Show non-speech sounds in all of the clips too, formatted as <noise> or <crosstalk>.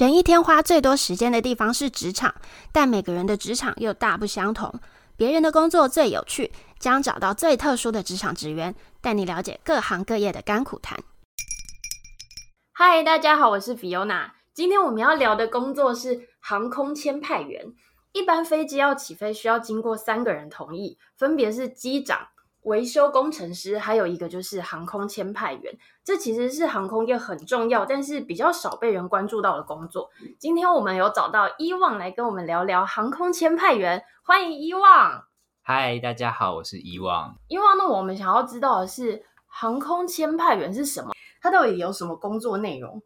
人一天花最多时间的地方是职场，但每个人的职场又大不相同。别人的工作最有趣，将找到最特殊的职场职员，带你了解各行各业的甘苦谈。嗨，大家好，我是 Fiona。今天我们要聊的工作是航空签派员。一般飞机要起飞，需要经过三个人同意，分别是机长。维修工程师，还有一个就是航空签派员，这其实是航空业很重要，但是比较少被人关注到的工作。今天我们有找到伊旺来跟我们聊聊航空签派员，欢迎伊旺。嗨，大家好，我是伊旺。伊旺，那我们想要知道的是航空签派员是什么？它到底有什么工作内容？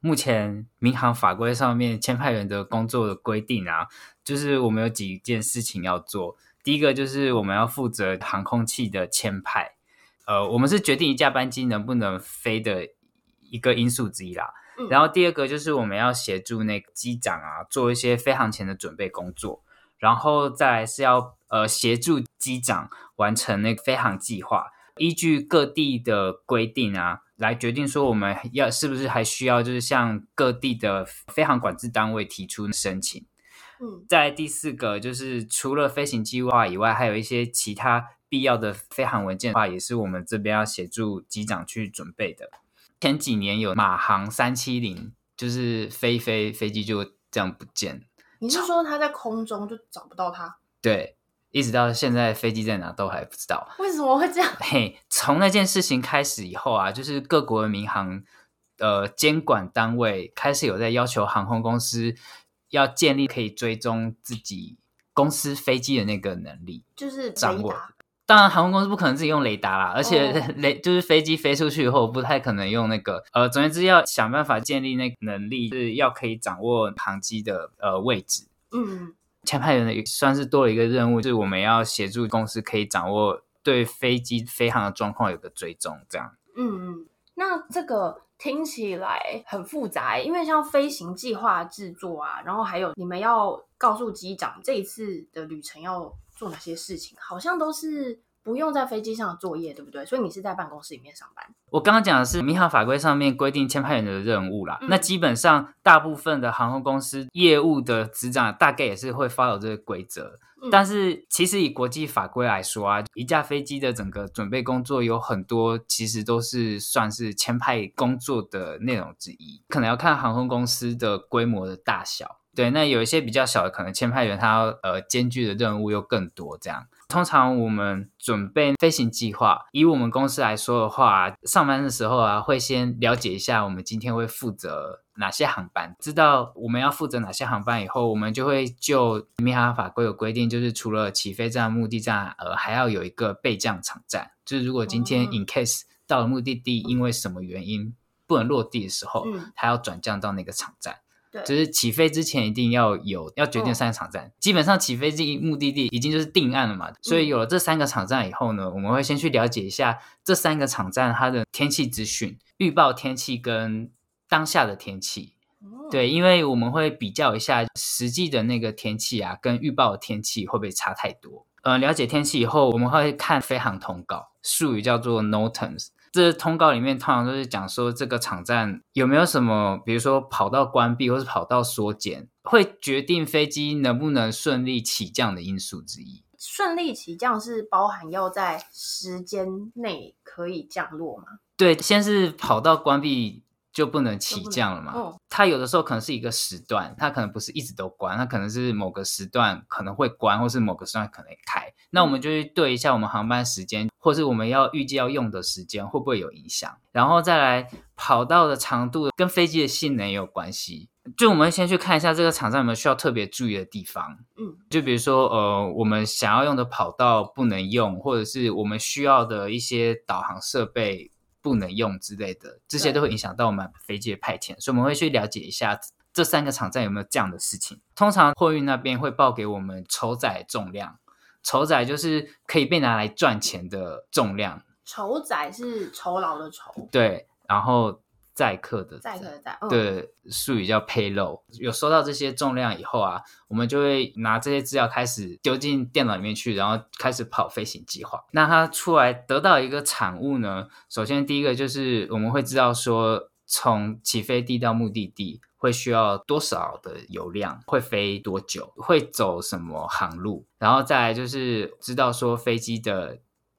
目前民航法规上面签派员的工作的规定啊，就是我们有几件事情要做。第一个就是我们要负责航空器的签派，呃，我们是决定一架班机能不能飞的一个因素之一啦。嗯。然后第二个就是我们要协助那个机长啊，做一些飞航前的准备工作，然后再来是要呃协助机长完成那个飞航计划，依据各地的规定啊，来决定说我们要是不是还需要就是向各地的飞航管制单位提出申请。嗯，在第四个就是除了飞行计划以外，还有一些其他必要的飞行文件的话，也是我们这边要协助机长去准备的。前几年有马航三七零，就是飞飞飞机就这样不见。你是说它在空中就找不到它？对，一直到现在飞机在哪都还不知道。为什么会这样？嘿，从那件事情开始以后啊，就是各国的民航呃监管单位开始有在要求航空公司。要建立可以追踪自己公司飞机的那个能力，就是掌握。当然，航空公司不可能自己用雷达啦，而且 <laughs> 雷就是飞机飞出去以后，不太可能用那个。呃，总之要想办法建立那个能力，是要可以掌握航机的呃位置。嗯，签派员的算是多了一个任务，就是我们要协助公司可以掌握对飞机飞航的状况有个追踪，这样。嗯嗯，那这个。听起来很复杂，因为像飞行计划制作啊，然后还有你们要告诉机长这一次的旅程要做哪些事情，好像都是不用在飞机上作业，对不对？所以你是在办公室里面上班。我刚刚讲的是民航法规上面规定签派员的任务啦，嗯、那基本上大部分的航空公司业务的执掌大概也是会 follow 这个规则。但是，其实以国际法规来说啊，一架飞机的整个准备工作有很多，其实都是算是签派工作的内容之一。可能要看航空公司的规模的大小。对，那有一些比较小的，可能签派员他要呃艰巨的任务又更多。这样，通常我们准备飞行计划，以我们公司来说的话，上班的时候啊，会先了解一下我们今天会负责哪些航班，知道我们要负责哪些航班以后，我们就会就民航法规有规定，就是除了起飞站、目的站，呃，还要有一个备降场站，就是如果今天 in case 到了目的地，因为什么原因不能落地的时候，他要转降到那个场站。就是起飞之前一定要有要决定三个场站，哦、基本上起飞这一目的地已经就是定案了嘛，所以有了这三个场站以后呢，我们会先去了解一下这三个场站它的天气资讯、预报天气跟当下的天气。对，因为我们会比较一下实际的那个天气啊，跟预报的天气会不会差太多。呃，了解天气以后，我们会看飞航通告，术语叫做 NOTAMs。这通告里面通常都是讲说这个场站有没有什么，比如说跑道关闭或是跑道缩减，会决定飞机能不能顺利起降的因素之一。顺利起降是包含要在时间内可以降落吗？对，先是跑道关闭。就不能起降了嘛？哦，它有的时候可能是一个时段，它可能不是一直都关，它可能是某个时段可能会关，或是某个时段可能开。那我们就去对一下我们航班时间，或是我们要预计要用的时间会不会有影响，然后再来跑道的长度跟飞机的性能也有关系。就我们先去看一下这个场站有没有需要特别注意的地方。嗯，就比如说呃，我们想要用的跑道不能用，或者是我们需要的一些导航设备。不能用之类的，这些都会影响到我们飞机的派遣，所以我们会去了解一下这三个场站有没有这样的事情。通常货运那边会报给我们酬载重量，酬载就是可以被拿来赚钱的重量。酬载是酬劳的酬，对，然后。载客的载客的载，嗯、对，术语叫 payload。有收到这些重量以后啊，我们就会拿这些资料开始丢进电脑里面去，然后开始跑飞行计划。那它出来得到一个产物呢，首先第一个就是我们会知道说，从起飞地到目的地会需要多少的油量，会飞多久，会走什么航路，然后再来就是知道说飞机的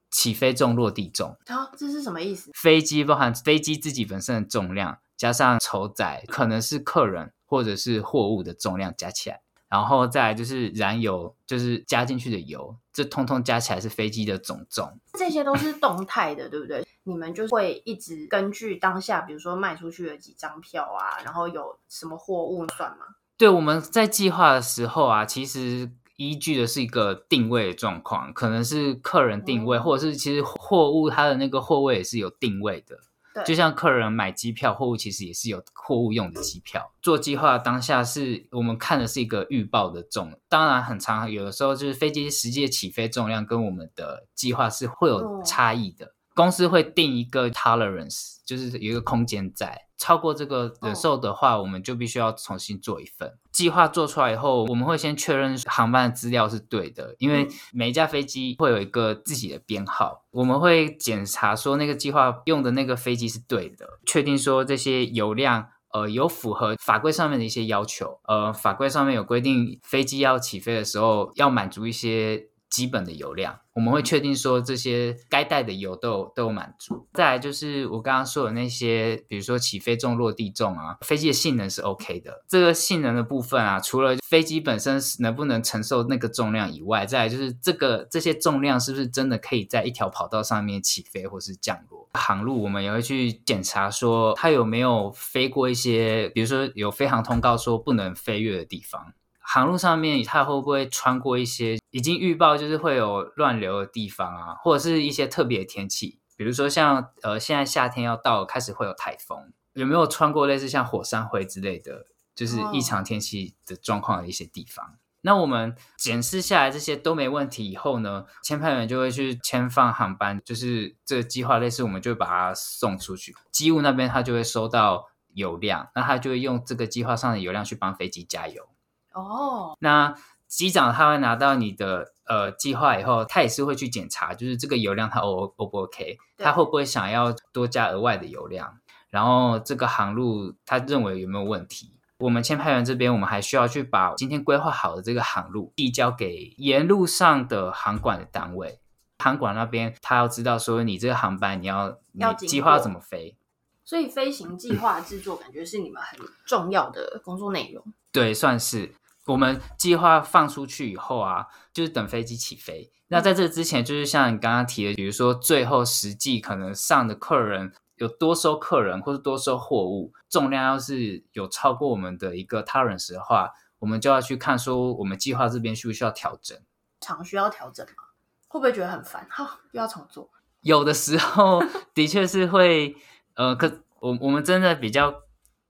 起飞重、落地重。啊，这是什么意思？飞机包含飞机自己本身的重量，加上筹载，可能是客人或者是货物的重量加起来。然后再来就是燃油，就是加进去的油，这通通加起来是飞机的总重。这些都是动态的，对不对？你们就会一直根据当下，比如说卖出去了几张票啊，然后有什么货物算吗？对，我们在计划的时候啊，其实依据的是一个定位的状况，可能是客人定位，嗯、或者是其实货物它的那个货位也是有定位的。就像客人买机票，货物其实也是有货物用的机票。做计划当下是我们看的是一个预报的重，当然很长，有的时候就是飞机实际的起飞重量跟我们的计划是会有差异的。公司会定一个 tolerance，就是有一个空间在。超过这个忍受的话，我们就必须要重新做一份计划。做出来以后，我们会先确认航班的资料是对的，因为每一架飞机会有一个自己的编号。我们会检查说那个计划用的那个飞机是对的，确定说这些油量呃有符合法规上面的一些要求。呃，法规上面有规定，飞机要起飞的时候要满足一些。基本的油量，我们会确定说这些该带的油都有都有满足。再来就是我刚刚说的那些，比如说起飞重、落地重啊，飞机的性能是 OK 的。这个性能的部分啊，除了飞机本身能不能承受那个重量以外，再来就是这个这些重量是不是真的可以在一条跑道上面起飞或是降落。航路我们也会去检查说它有没有飞过一些，比如说有飞航通告说不能飞越的地方。航路上面，它会不会穿过一些已经预报就是会有乱流的地方啊，或者是一些特别的天气，比如说像呃现在夏天要到了，开始会有台风，有没有穿过类似像火山灰之类的，就是异常天气的状况的一些地方？Oh. 那我们检视下来这些都没问题以后呢，签派员就会去签放航班，就是这个计划类似，我们就会把它送出去，机务那边他就会收到油量，那他就会用这个计划上的油量去帮飞机加油。哦，那机长他会拿到你的呃计划以后，他也是会去检查，就是这个油量他 O O 不 OK，他会不会想要多加额外的油量，然后这个航路他认为有没有问题？我们签派员这边，我们还需要去把今天规划好的这个航路递交给沿路上的航管的单位，航管那边他要知道说你这个航班你要你计划怎么飞，<clears throat> 所以飞行计划制作感觉是你们很重要的工作内容，对，算是。我们计划放出去以后啊，就是等飞机起飞。那在这之前，就是像你刚刚提的，比如说最后实际可能上的客人有多收客人，或是多收货物，重量要是有超过我们的一个 tolerance 的话，我们就要去看说我们计划这边需不需要调整。常需要调整吗？会不会觉得很烦？哈，又要重做。有的时候 <laughs> 的确是会，呃，可我我们真的比较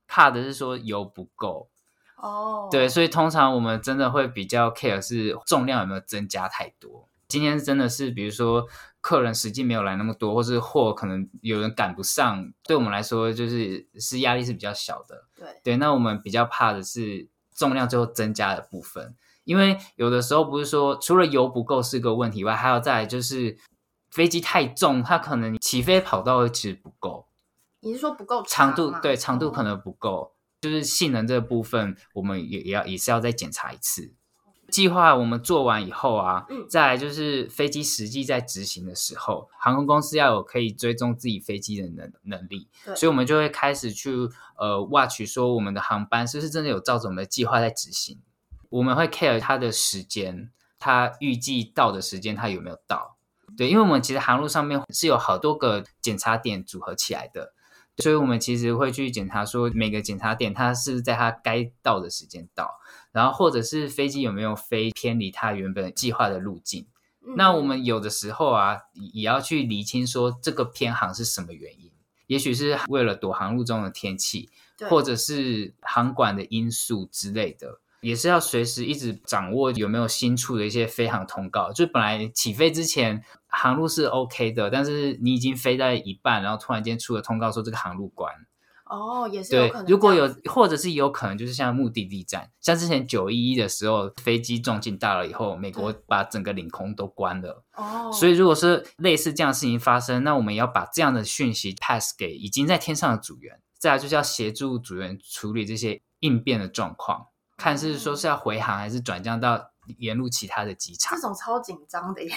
怕的是说油不够。哦，oh. 对，所以通常我们真的会比较 care 是重量有没有增加太多。今天真的是，比如说客人实际没有来那么多，或是货可能有人赶不上，对我们来说就是是压力是比较小的。对，对，那我们比较怕的是重量最后增加的部分，因为有的时候不是说除了油不够是个问题外，还有再来就是飞机太重，它可能起飞跑道其实不够。你是说不够长度？对，长度可能不够。Oh. 就是性能这个部分，我们也也要也是要再检查一次。计划我们做完以后啊，再来就是飞机实际在执行的时候，航空公司要有可以追踪自己飞机的能能力，所以我们就会开始去呃 watch 说我们的航班是不是真的有照着我们的计划在执行。我们会 care 它的时间，它预计到的时间它有没有到？对，因为我们其实航路上面是有好多个检查点组合起来的。所以，我们其实会去检查说，每个检查点它是不是在它该到的时间到，然后或者是飞机有没有飞偏离它原本计划的路径。嗯、那我们有的时候啊，也要去厘清说这个偏航是什么原因，也许是为了躲航路中的天气，或者是航管的因素之类的。也是要随时一直掌握有没有新出的一些飞航通告。就本来起飞之前航路是 OK 的，但是你已经飞在一半，然后突然间出了通告说这个航路关。哦，也是有可能。对，如果有，或者是有可能就是像目的地站，像之前九一一的时候，飞机撞进大楼以后，美国把整个领空都关了。哦。所以如果是类似这样的事情发生，那我们也要把这样的讯息 pass 给已经在天上的组员。再来就是要协助组员处理这些应变的状况，看是说是要回航还是转降到沿路其他的机场。这种超紧张的耶。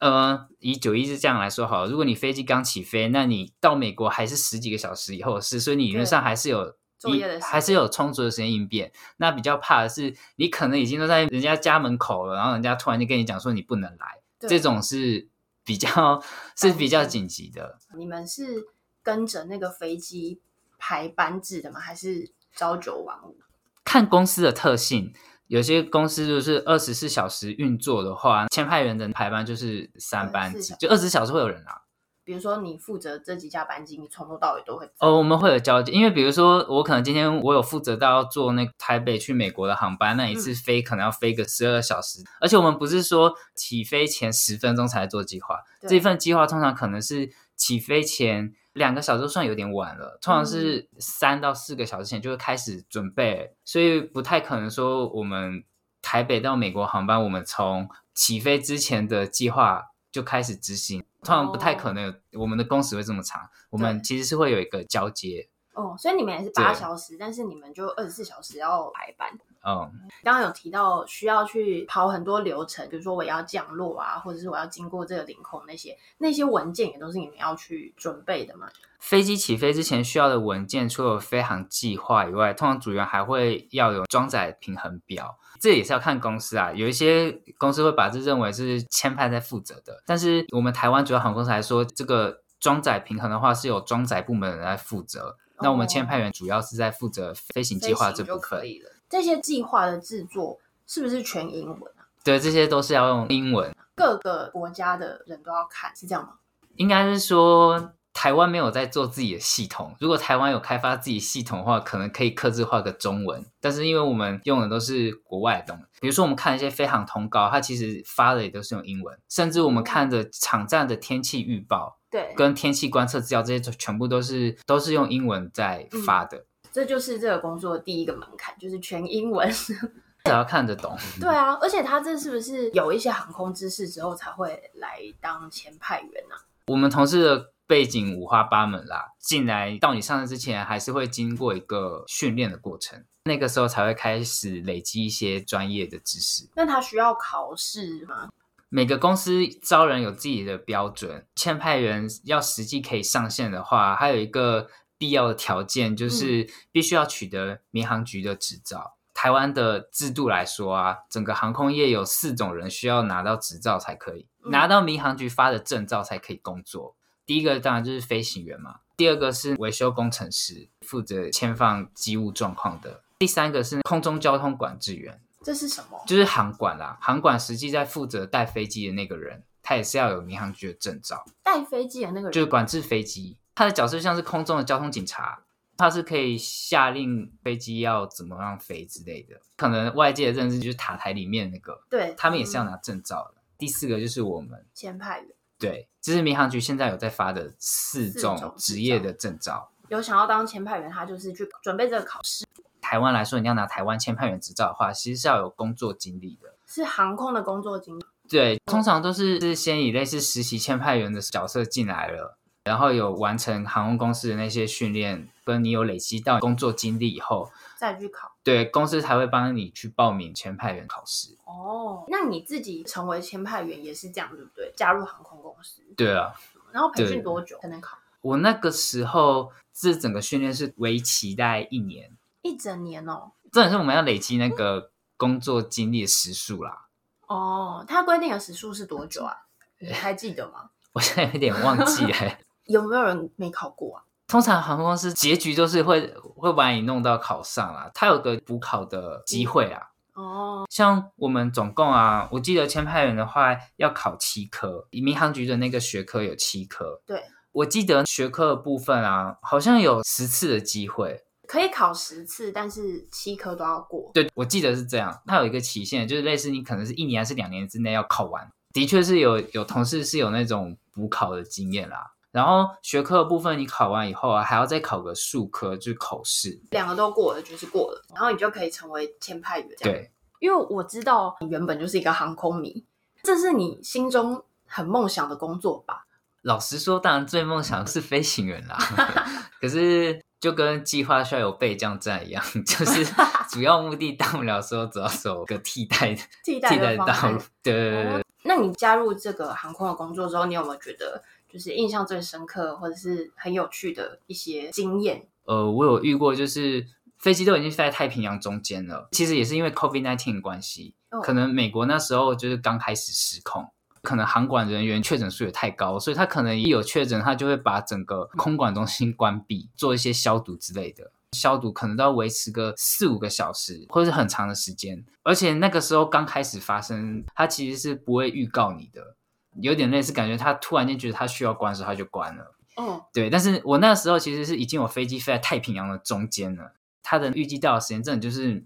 呃，以九一是这样来说好了，如果你飞机刚起飞，那你到美国还是十几个小时以后的事，所以你理论上还是有一还是有充足的时间应变。那比较怕的是，你可能已经都在人家家门口了，然后人家突然就跟你讲说你不能来，这种是比较 <laughs> 是比较紧急的。你们是跟着那个飞机排班制的吗？还是朝九晚五？看公司的特性。有些公司就是二十四小时运作的话，签派员的排班就是三班制，就二十四小时会有人啊。比如说你负责这几架班机，你从头到尾都会。哦，我们会有交接，因为比如说我可能今天我有负责到要坐那个台北去美国的航班，那一次飞可能要飞个十二小时，嗯，而且我们不是说起飞前十分钟才做计划，这一份计划通常可能是起飞前。两个小时算有点晚了，通常是三到四个小时前就会开始准备，嗯，所以不太可能说我们台北到美国航班，我们从起飞之前的计划就开始执行，通常不太可能，我们的工时会这么长，我们其实是会有一个交接。哦，所以你们也是八小时，但是你们就二十四小时要排班。嗯，刚刚有提到需要去跑很多流程，比如说我要降落啊，或者是我要经过这个领空那些那些文件也都是你们要去准备的嘛？飞机起飞之前需要的文件，除了飞行计划以外，通常组员还会要有装载平衡表，这也是要看公司啊。有一些公司会把这认为是签派在负责的，但是我们台湾主要航空公司来说，这个装载平衡的话是由装载部门的人来负责。那我们签派员主要是在负责飞行计划这部分。可以了。这些计划的制作是不是全英文啊？对，这些都是要用英文。各个国家的人都要看，是这样吗？应该是说台湾没有在做自己的系统。如果台湾有开发自己系统的话，可能可以刻字化个中文。但是因为我们用的都是国外的东西，比如说我们看一些飞航通告，它其实发的也都是用英文。甚至我们看的场站的天气预报。对，跟天气观测资料这些全部都是都是用英文在发的。嗯，这就是这个工作的第一个门槛，就是全英文，<laughs> 只要看得懂。对啊，而且他这是不是有一些航空知识之后才会来当前派员呢？啊？我们同事的背景五花八门啦，进来到你上任之前，还是会经过一个训练的过程，那个时候才会开始累积一些专业的知识。那他需要考试吗？每个公司招人有自己的标准，签派人要实际可以上线的话，还有一个必要的条件就是必须要取得民航局的执照。嗯。台湾的制度来说啊，整个航空业有四种人需要拿到执照才可以，拿到民航局发的证照才可以工作。第一个当然就是飞行员嘛，第二个是维修工程师，负责签放机务状况的，第三个是空中交通管制员。这是什么？就是航管啦，航管实际在负责带飞机的那个人，他也是要有民航局的证照。带飞机的那个人就是管制飞机，他的角色像是空中的交通警察，他是可以下令飞机要怎么样飞之类的。可能外界的认知就是塔台里面那个，对，他们也是要拿证照的。嗯。第四个就是我们前派员，对，这是民航局现在有在发的四种职业的证照。有想要当签派员，他就是去准备这个考试。台湾来说，你要拿台湾签派员执照的话，其实是要有工作经历的，是航空的工作经历。对，通常都是是先以类似实习签派员的角色进来了，然后有完成航空公司的那些训练，跟你有累积到工作经历以后，再去考。对，公司才会帮你去报名签派员考试。哦，那你自己成为签派员也是这样，对不对？加入航空公司。对啊。然后培训多久才能考？我那个时候，这整个训练是为期大概一年。一整年哦，重点是我们要累积那个工作经历的时数啦。哦，他规定的时数是多久啊？你还记得吗？<laughs> 我现在有点忘记了。有没有人没考过啊？通常航空公司结局就是会会把你弄到考上啦，他有个补考的机会啊。哦，像我们总共啊，我记得签派员的话要考七科，民航局的那个学科有七科。对，我记得学科的部分啊，好像有十次的机会。可以考十次，但是七科都要过。对，我记得是这样。它有一个期限，就是类似你可能是一年还是两年之内要考完。的确是有有同事是有那种补考的经验啦。然后学科的部分，你考完以后啊，还要再考个数科，就是口试。两个都过了就是过了，然后你就可以成为签派员。对，因为我知道你原本就是一个航空迷，这是你心中很梦想的工作吧？老实说，当然最梦想是飞行员啦。<laughs> 可是就跟计划需要有备降站一样，<laughs> 就是主要目的到不了时候，主要走个替代的替代的道路。对对对，对、哦。那你加入这个航空的工作之后，你有没有觉得就是印象最深刻或者是很有趣的一些经验？呃，我有遇过，就是飞机都已经飞在太平洋中间了，其实也是因为 COVID nineteen 关系，哦，可能美国那时候就是刚开始失控。可能航管人员确诊数也太高，所以他可能一有确诊，他就会把整个空管中心关闭，做一些消毒之类的。消毒可能都要维持个四五个小时，或者是很长的时间。而且那个时候刚开始发生，他其实是不会预告你的，有点类似感觉他突然间觉得他需要关的时候，他就关了。哦，对。但是我那时候其实是已经有飞机飞在太平洋的中间了，他的预计到的时间真的就是。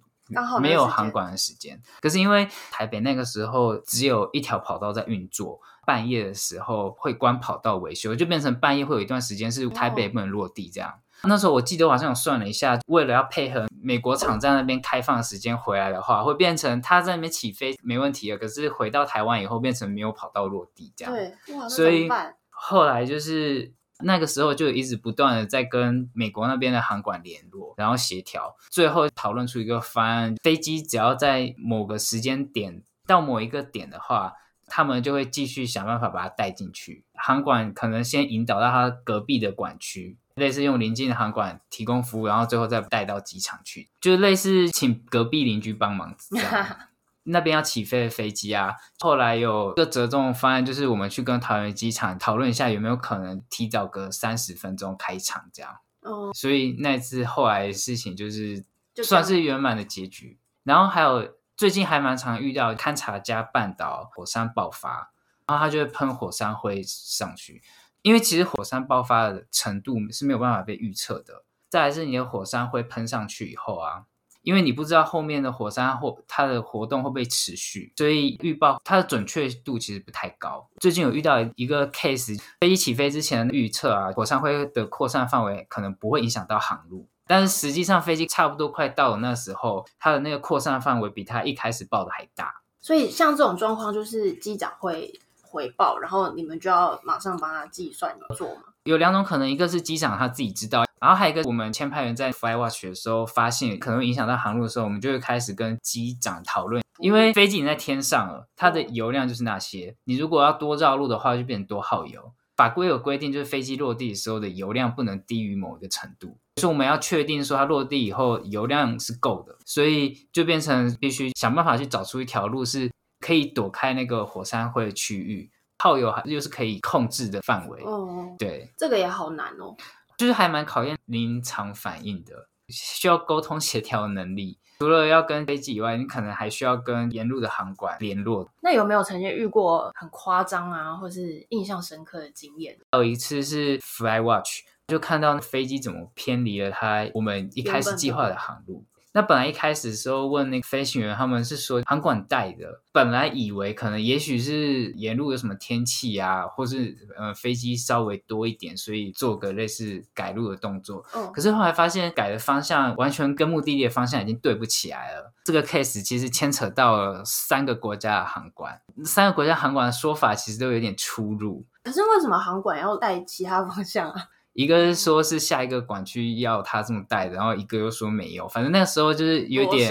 没有航管的时间，可是因为台北那个时候只有一条跑道在运作，半夜的时候会关跑道维修，就变成半夜会有一段时间是台北不能落地这样。那时候我记得我好像有算了一下，为了要配合美国厂在那边开放的时间回来的话，会变成他在那边起飞没问题了，可是回到台湾以后变成没有跑道落地这样。对，哇，所以后来就是。那个时候就一直不断的在跟美国那边的航管联络，然后协调，最后讨论出一个方案：飞机只要在某个时间点到某一个点的话，他们就会继续想办法把它带进去。航管可能先引导到他隔壁的管区，类似用邻近的航管提供服务，然后最后再带到机场去，就类似请隔壁邻居帮忙这样。<laughs> 那边要起飞的飞机啊，后来有个折中方案，就是我们去跟桃园机场讨论一下，有没有可能提早个三十分钟开场这样。哦，所以那次后来的事情就是算是圆满的结局。然后还有最近还蛮常遇到勘察加半岛火山爆发，然后它就会喷火山灰上去，因为其实火山爆发的程度是没有办法被预测的。再来是你的火山灰喷上去以后啊。因为你不知道后面的火山或它的活动会不会持续，所以预报它的准确度其实不太高。最近有遇到一个 case，飞机起飞之前的预测啊，火山灰的扩散范围可能不会影响到航路，但是实际上飞机差不多快到了那时候，它的那个扩散范围比它一开始报的还大。所以像这种状况，就是机长会回报，然后你们就要马上帮他计算做嘛。有两种可能，一个是机长他自己知道。然后还有一个，我们签派员在 FlyWatch 的时候发现可能会影响到航路的时候，我们就会开始跟机长讨论。因为飞机已经在天上了，它的油量就是那些。你如果要多绕路的话，就变成多耗油。法规有规定，就是飞机落地的时候的油量不能低于某一个程度。所以我们要确定说它落地以后油量是够的，所以就变成必须想办法去找出一条路是可以躲开那个火山灰的区域，耗油还又是可以控制的范围。哦，对，这个也好难哦。就是还蛮考验临场反应的，需要沟通协调能力。除了要跟飞机以外，你可能还需要跟沿路的航管联络。那有没有曾经遇过很夸张啊，或是印象深刻的经验？有一次是 FlyWatch，就看到飞机怎么偏离了它我们一开始计划的航路。那本来一开始的时候问那个飞行员，他们是说航管带的，本来以为可能也许是沿路有什么天气啊，或是呃飞机稍微多一点，所以做个类似改路的动作。哦。可是后来发现改的方向完全跟目的地的方向已经对不起来了。这个 case 其实牵扯到了三个国家的航管，三个国家航管的说法其实都有点出入。可是为什么航管要带其他方向啊？一个是说是下一个管区要他这么带，然后一个又说没有，反正那个时候就是有点，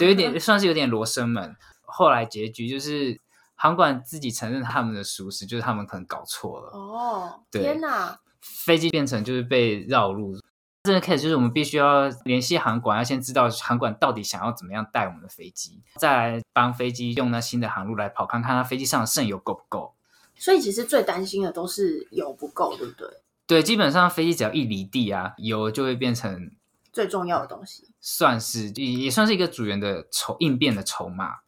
对，有点算是有点罗生门。后来结局就是航管自己承认他们的疏失，就是他们可能搞错了。哦，对，天哪！飞机变成就是被绕路。这个 case 就是我们必须要联系航管，要先知道航管到底想要怎么样带我们的飞机，再来帮飞机用那新的航路来跑，看看它飞机上的剩油够不够。所以其实最担心的都是油不够，对不对？对，基本上飞机只要一离地啊，油就会变成最重要的东西，算是也也算是一个组员的筹应变的筹码。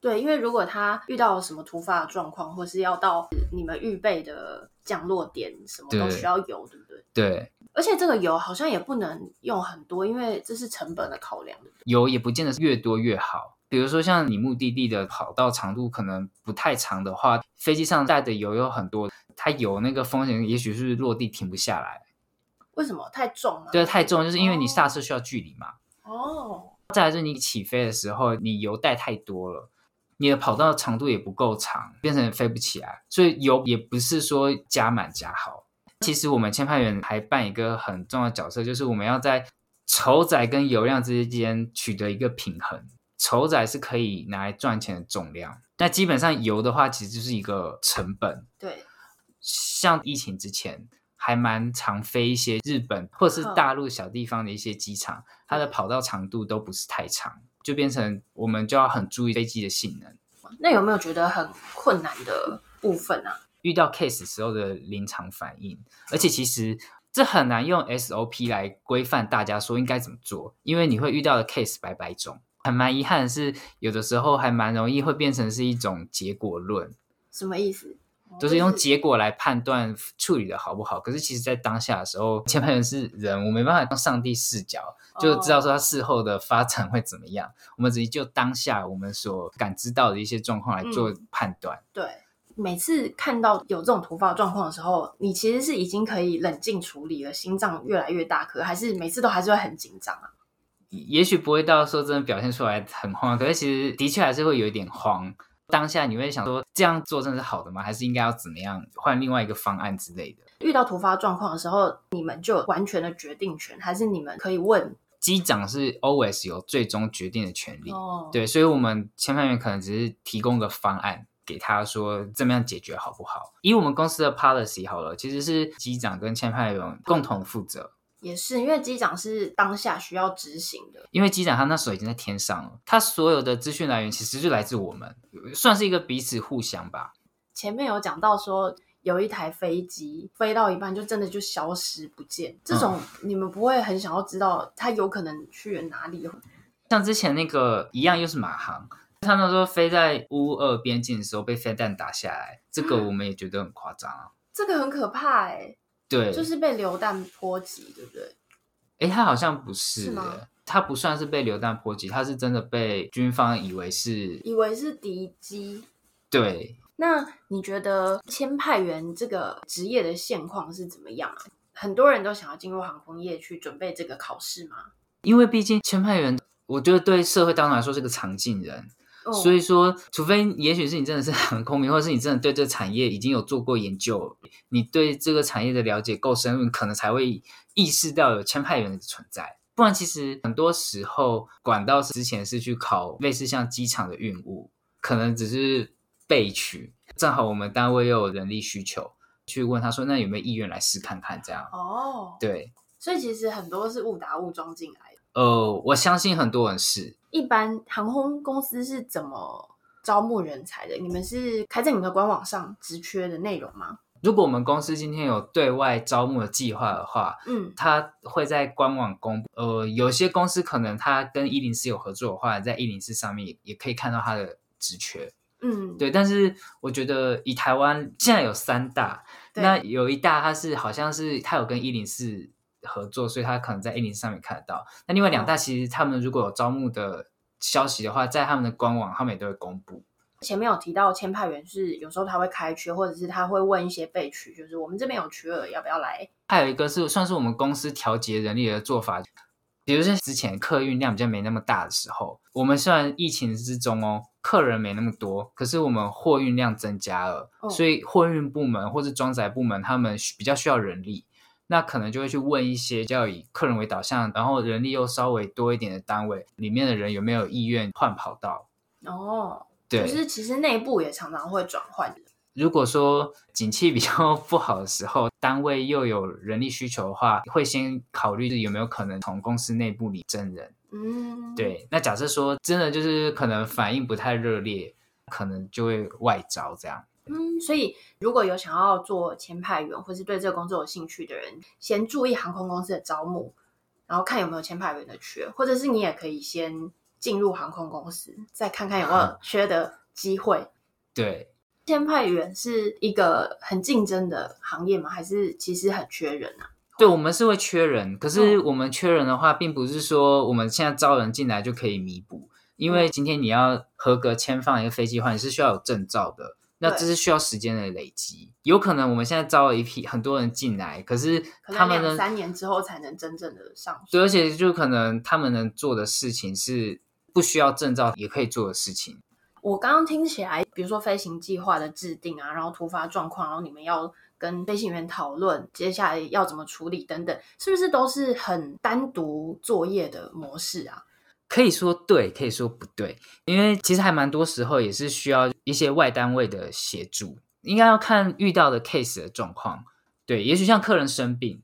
对，因为如果他遇到什么突发的状况，或是要到你们预备的降落点，什么都需要油，对，对不对？对。而且这个油好像也不能用很多，因为这是成本的考量。油也不见得是越多越好。比如说像你目的地的跑道长度可能不太长的话，飞机上带的油有很多。它有那个风险，也许是落地停不下来。为什么？太重了。对，太重，就是因为你刹车需要距离嘛。哦。再来是你起飞的时候，你油带太多了，你的跑道长度也不够长，变成飞不起来。所以油也不是说加满加好。其实我们签派员还扮一个很重要的角色，就是我们要在筹载跟油量之间取得一个平衡。筹载是可以拿来赚钱的重量，那基本上油的话，其实就是一个成本。对，像疫情之前还蛮常飞一些日本或者是大陆小地方的一些机场，它的跑道长度都不是太长，就变成我们就要很注意飞机的性能。那有没有觉得很困难的部分啊？遇到 case 时候的临场反应，而且其实这很难用 SOP 来规范大家说应该怎么做，因为你会遇到的 case 百百种。很蛮遗憾的是，有的时候还蛮容易会变成是一种结果论。什么意思？就是用结果来判断处理的好不好。可是其实，在当下的时候，签派员是人，我没办法用上帝视角就知道说他事后的发展会怎么样。我们只就当下我们所感知到的一些状况来做判断。嗯，对，每次看到有这种突发状况的时候，你其实是已经可以冷静处理了，心脏越来越大颗，还是每次都还是会很紧张啊？也许不会到说真的表现出来很慌，可是其实的确还是会有一点慌。当下你会想说，这样做真的是好的吗？还是应该要怎么样换另外一个方案之类的？遇到突发状况的时候，你们就完全的决定权，还是你们可以问？机长是 always 有最终决定的权利。哦，对，所以我们签派员可能只是提供个方案给他说，怎么样解决好不好？以我们公司的 policy 好了，其实是机长跟签派员共同负责。也是，因为机长是当下需要执行的。因为机长他那时候已经在天上了，他所有的资讯来源其实就来自我们，算是一个彼此互相吧。前面有讲到说，有一台飞机飞到一半就真的就消失不见，这种你们不会很想要知道它有可能去了哪里？像之前那个一样，又是马航，他们说飞在乌俄边境的时候被飞弹打下来，这个我们也觉得很夸张啊。这个很可怕哎、欸。对，就是被流弹波及，对不对？哎，他好像不是，是吗？他不算是被流弹波及，他是真的被军方以为是，以为是敌机。对，那你觉得签派员这个职业的现况是怎么样啊？很多人都想要进入航空业去准备这个考试吗？因为毕竟签派员，我觉得对社会当中来说是个常进人。所以说，除非也许是你真的是很空明，或者是你真的对这个产业已经有做过研究，你对这个产业的了解够深入，可能才会意识到有签派员的存在。不然，其实很多时候管道之前是去考类似像机场的运务，可能只是备取。正好我们单位又有人力需求，去问他说，那有没有意愿来试看看这样？哦，对，所以其实很多是误打误撞进来的。呃，我相信很多人是。一般航空公司是怎么招募人才的？你们是开在你们的官网上职缺的内容吗？如果我们公司今天有对外招募的计划的话，嗯，他会在官网公布。呃，有些公司可能他跟一零四有合作的话，在一零四上面也也可以看到他的职缺。嗯，对。但是我觉得以台湾现在有三大，那有一大它是好像是他有跟一零四。合作，所以他可能在 A0 上面看得到。那另外两大，其实他们如果有招募的消息的话，在他们的官网，他们也都会公布。前面有提到签派员是有时候他会开缺，或者是他会问一些备取，就是我们这边有缺额，要不要来？还有一个是算是我们公司调节人力的做法，比如说之前客运量比较没那么大的时候，我们虽然疫情之中哦，客人没那么多，可是我们货运量增加了，哦、所以货运部门或是装载部门他们比较需要人力。那可能就会去问一些要以客人为导向，然后人力又稍微多一点的单位，里面的人有没有意愿换跑道？哦，对，就是其实内部也常常会转换。如果说景气比较 <laughs> 不好的时候，单位又有人力需求的话，会先考虑有没有可能从公司内部里征人。嗯，对。那假设说真的就是可能反应不太热烈，可能就会外招这样。嗯，所以如果有想要做签派员，或是对这个工作有兴趣的人，先注意航空公司的招募，然后看有没有签派员的缺，或者是你也可以先进入航空公司，再看看有没有缺的机会。对，签派员是一个很竞争的行业吗？还是其实很缺人啊？对，我们是会缺人，可是我们缺人的话，并不是说我们现在招人进来就可以弥补，因为今天你要合格签放一个飞机的话，你是需要有证照的。那这是需要时间的累积，有可能我们现在招了一批很多人进来，可是他们呢三年之后才能真正的上。对，而且就可能他们能做的事情是不需要证照也可以做的事情。我刚刚听起来，比如说飞行计划的制定啊，然后突发状况，然后你们要跟飞行员讨论接下来要怎么处理等等，是不是都是很单独作业的模式啊？可以说对，可以说不对，因为其实还蛮多时候也是需要一些外单位的协助，应该要看遇到的 case 的状况。对，也许像客人生病。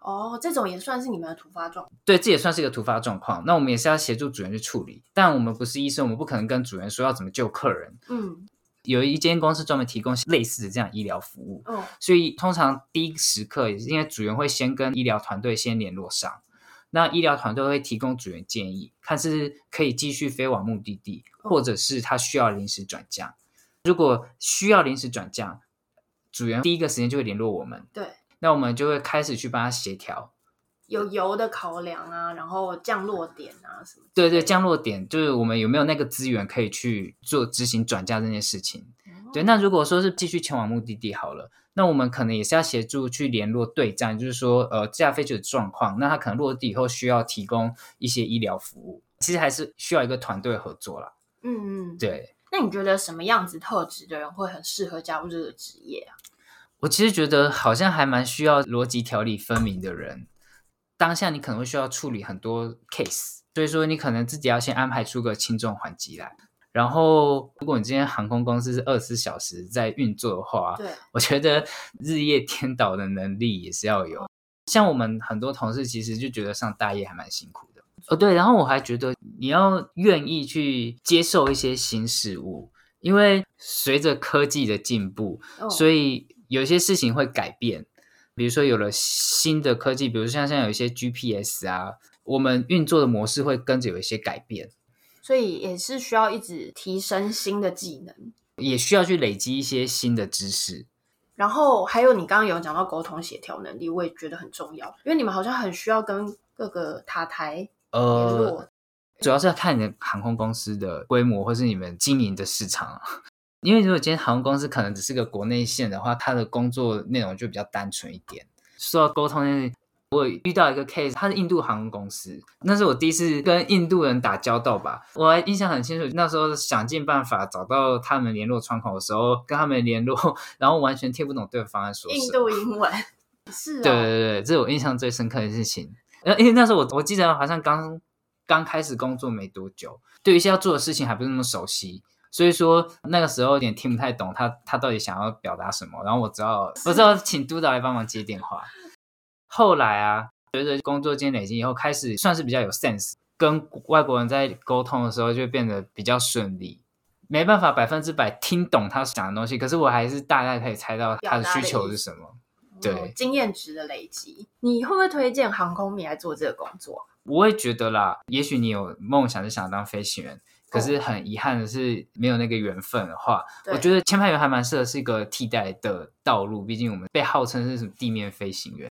哦，这种也算是你们的突发状况。对，这也算是一个突发状况。那我们也是要协助主人去处理，但我们不是医生，我们不可能跟主人说要怎么救客人。嗯，有一间公司专门提供类似的这样医疗服务。哦，所以通常第一时刻，也是因为主人会先跟医疗团队先联络上，那医疗团队会提供组员建议，看是可以继续飞往目的地，或者是他需要临时转降。如果需要临时转降，组员第一个时间就会联络我们。对。那我们就会开始去帮他协调，有油的考量啊，然后降落点啊什么。对对，降落点就是我们有没有那个资源可以去做执行转嫁这件事情。哦。对，那如果说是继续前往目的地好了，那我们可能也是要协助去联络对战，就是说呃这架飞机的状况，那它可能落地以后需要提供一些医疗服务，其实还是需要一个团队合作啦。嗯嗯，对。那你觉得什么样子特质的人会很适合加入这个职业啊？我其实觉得好像还蛮需要逻辑条理分明的人。当下你可能会需要处理很多 case，所以说你可能自己要先安排出个轻重缓急来。然后，如果你今天航空公司是二十四小时在运作的话，对，我觉得日夜颠倒的能力也是要有。像我们很多同事其实就觉得上大夜还蛮辛苦的。哦，对，然后我还觉得你要愿意去接受一些新事物，因为随着科技的进步，哦，所以。有些事情会改变，比如说有了新的科技，比如像像现在有一些 GPS 啊，我们运作的模式会跟着有一些改变，所以也是需要一直提升新的技能，也需要去累积一些新的知识。然后还有你刚刚有讲到沟通协调能力，我也觉得很重要，因为你们好像很需要跟各个塔台联络。呃，主要是要看你的航空公司的规模，或是你们经营的市场。<laughs> 因为如果今天航空公司可能只是个国内线的话，它的工作内容就比较单纯一点。说到沟通，我遇到一个 case，他是印度航空公司，那是我第一次跟印度人打交道吧。我还印象很清楚，那时候想尽办法找到他们联络窗口的时候，跟他们联络，<laughs> 然后完全听不懂对方在说什么。印度英文是啊，对对对，这是我印象最深刻的事情。呃，因为那时候我我记得好像刚刚开始工作没多久，对于一些要做的事情还不是那么熟悉。所以说那个时候有点听不太懂他他到底想要表达什么，然后我只好我只好请督导来帮忙接电话。后来啊，随着工作经验累积以后，开始算是比较有 sense，跟外国人在沟通的时候就变得比较顺利。没办法百分之百听懂他讲的东西，可是我还是大概可以猜到他的需求是什么。对，经验值的累积，你会不会推荐航空迷来做这个工作？我会觉得啦，也许你有梦想是想当飞行员。可是很遗憾的是，没有那个缘分的话，我觉得签派员还蛮适合是一个替代的道路。毕竟我们被号称是什么地面飞行员，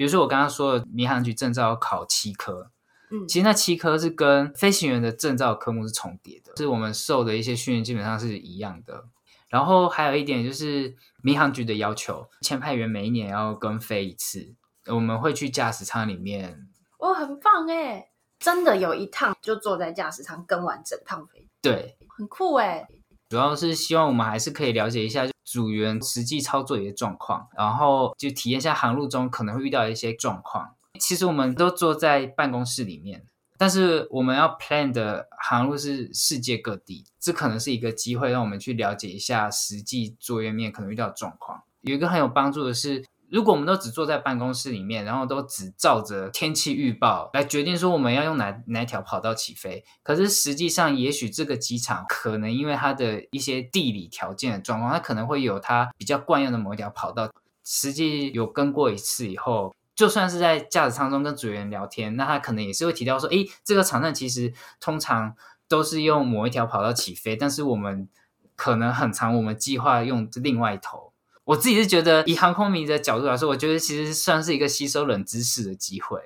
比如说我刚刚说的民航局证照要考七科，嗯，其实那七科是跟飞行员的证照科目是重叠的，是我们受的一些训练基本上是一样的。然后还有一点就是民航局的要求，签派员每一年要跟飞一次，我们会去驾驶舱里面，哦，很棒哎。真的有一趟就坐在驾驶舱跟完整趟飞，对，很酷哎。主要是希望我们还是可以了解一下组员实际操作一些状况，然后就体验一下航路中可能会遇到一些状况。其实我们都坐在办公室里面，但是我们要 plan 的航路是世界各地，这可能是一个机会让我们去了解一下实际作业面可能遇到的状况。有一个很有帮助的是。如果我们都只坐在办公室里面，然后都只照着天气预报来决定说我们要用哪哪条跑道起飞，可是实际上，也许这个机场可能因为它的一些地理条件的状况，它可能会有它比较惯用的某一条跑道。实际有跟过一次以后，就算是在驾驶舱中跟组员聊天，那他可能也是会提到说，诶，这个场站其实通常都是用某一条跑道起飞，但是我们可能很长，我们计划用另外一头。我自己是觉得，以航空迷的角度来说，我觉得其实算是一个吸收冷知识的机会。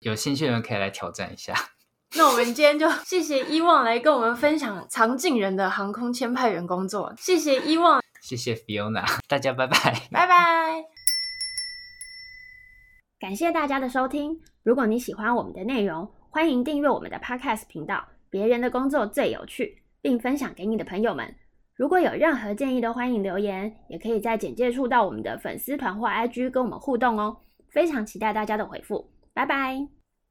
有兴趣的人可以来挑战一下。<laughs> 那我们今天就谢谢伊旺来跟我们分享藏镜人的航空签派员工作。谢谢伊旺，谢谢 Fiona，大家拜拜，拜拜。感谢大家的收听。如果你喜欢我们的内容，欢迎订阅我们的 Podcast 频道。别人的工作最有趣，并分享给你的朋友们。如果有任何建议都欢迎留言，也可以在简介处到我们的粉丝团或 IG 跟我们互动哦。非常期待大家的回复，拜拜。